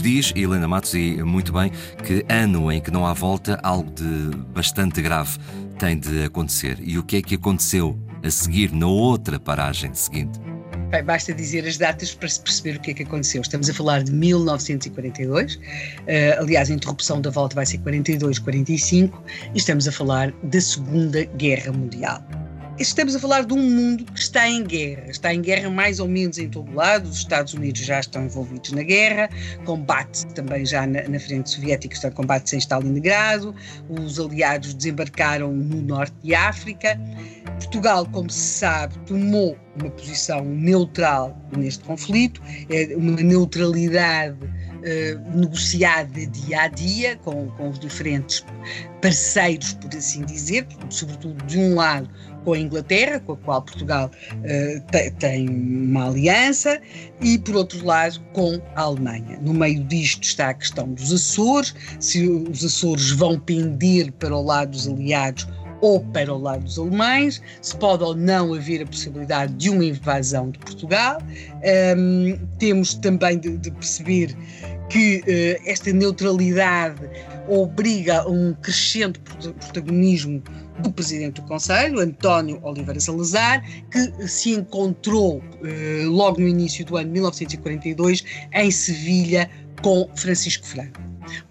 Diz Helena Matos, e muito bem, que ano em que não há volta, algo de bastante grave tem de acontecer. E o que é que aconteceu a seguir na outra paragem seguinte? Bem, basta dizer as datas para se perceber o que é que aconteceu. Estamos a falar de 1942, uh, eh, aliás, a interrupção da volta vai ser 42-45, e estamos a falar da Segunda Guerra Mundial. Estamos a falar de um mundo que está em guerra. Está em guerra mais ou menos em todo lado. Os Estados Unidos já estão envolvidos na guerra, combate também já na, na frente soviética, está combate em Stalingrado. Os aliados desembarcaram no norte de África. Portugal, como se sabe, tomou uma posição neutral neste conflito, é uma neutralidade uh, negociada dia a dia com, com os diferentes parceiros, por assim dizer, sobretudo de um lado com a Inglaterra, com a qual Portugal uh, tem uma aliança, e por outro lado com a Alemanha. No meio disto está a questão dos Açores, se os Açores vão pender para o lado dos aliados ou para o lado dos alemães, se pode ou não haver a possibilidade de uma invasão de Portugal. Um, temos também de, de perceber que uh, esta neutralidade obriga a um crescente protagonismo do presidente do Conselho, António Oliveira Salazar, que se encontrou eh, logo no início do ano de 1942 em Sevilha com Francisco Franco.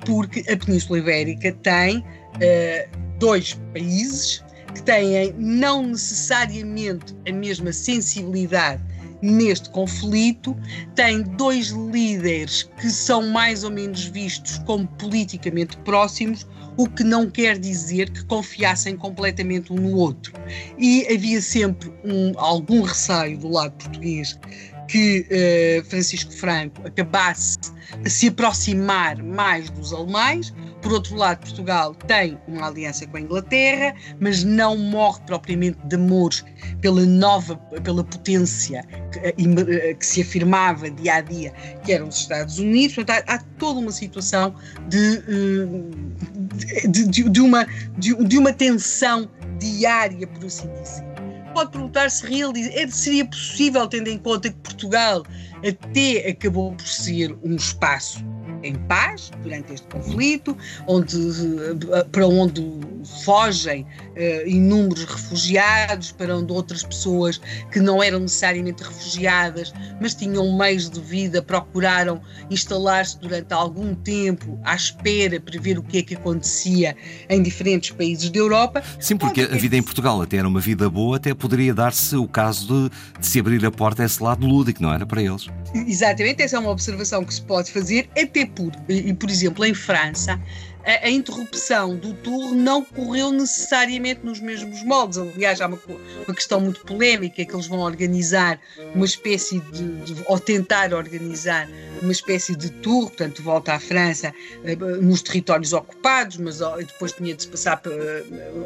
Porque a Península Ibérica tem eh, dois países que têm não necessariamente a mesma sensibilidade neste conflito, tem dois líderes que são mais ou menos vistos como politicamente próximos, o que não quer dizer que confiassem completamente um no outro. E havia sempre um, algum receio do lado português que uh, Francisco Franco acabasse a se aproximar mais dos alemães. Por outro lado, Portugal tem uma aliança com a Inglaterra, mas não morre propriamente de amores pela nova, pela potência que, eh, eh, que, se afirmava dia a dia, que eram os Estados Unidos. Portanto, há, há toda uma situação de, de, de, de uma, de, de uma tensão diária, por assim dizer pode perguntar se é, seria possível, tendo em conta que Portugal até acabou por ser um espaço em paz durante este conflito, onde, eh, para onde fogem uh, inúmeros refugiados, para onde outras pessoas que não eram necessariamente refugiadas, mas tinham meios de vida, procuraram instalar-se durante algum tempo à espera para ver o que é que acontecia em diferentes países da Europa. Sim, porque a vida em Portugal até era uma vida boa, até poderia dar-se o caso de, de se abrir a porta a esse lado lúdico, não era para eles? Exatamente, essa é uma observação que se pode fazer, até e, por exemplo, em França, a, a, interrupção do tour não correu necessariamente nos mesmos moldes. Aliás, há uma, uma questão muito polémica que eles vão organizar uma espécie de, de, ou tentar organizar uma espécie de tour, portanto, volta à França eh, nos territórios ocupados, mas depois tinha de se passar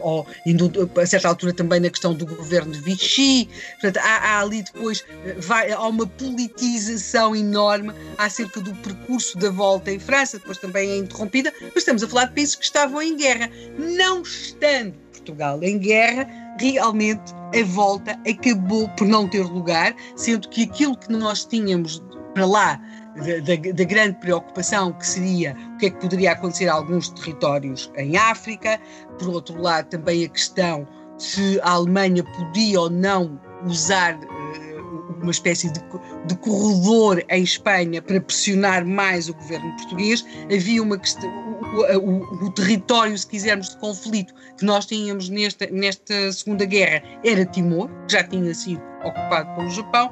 ou, indo, a certa altura também na questão do governo de Vichy. Portanto, há, há ali depois eh, vai, há uma politização enorme acerca do percurso da volta em França, depois também é interrompida, mas estamos a falar de países que estavam em guerra. Não estando Portugal em guerra, realmente a volta acabou por não ter lugar, sendo que aquilo que nós tínhamos para lá da, da, grande preocupação que seria o que é que poderia acontecer a alguns territórios em África, por outro lado também a questão se a Alemanha podia ou não usar uh, uma espécie de, de corredor em Espanha para pressionar mais o governo português, havia uma questão, o, o, o, território, se quisermos, de conflito que nós tínhamos nesta, nesta Segunda Guerra era Timor, que já tinha sido ocupado pelo Japão.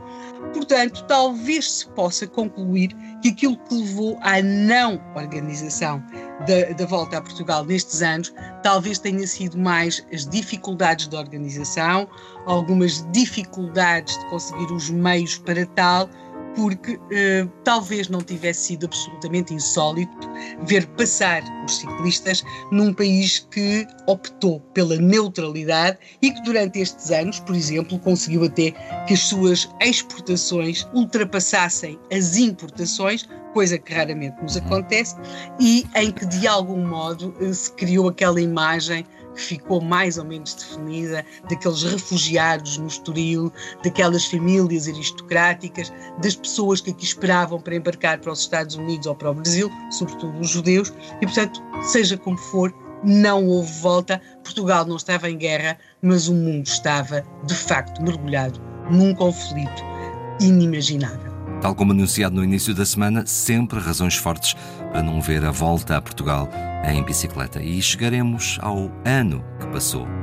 Portanto, talvez se possa concluir que aquilo que levou à não organização da, da volta a Portugal nestes anos, talvez tenha sido mais as dificuldades de organização, algumas dificuldades de conseguir os meios para tal, porque eh, talvez não tivesse sido absolutamente insólito ver passar os ciclistas num país que optou pela neutralidade e que durante estes anos, por exemplo, conseguiu até que as suas exportações ultrapassassem as importações coisa que raramente nos acontece, e em que de algum modo eh, se criou aquela imagem que ficou mais ou menos definida daqueles refugiados no Estoril, daquelas famílias aristocráticas, das pessoas que aqui esperavam para embarcar para os Estados Unidos ou para o Brasil, sobretudo os judeus, e portanto, seja como for, não houve volta. Portugal não estava em guerra, mas o mundo estava, de facto, mergulhado num conflito inimaginável. Tal como anunciado no início da semana, sempre razões fortes para não ver a volta a Portugal em bicicleta. E chegaremos ao ano que passou.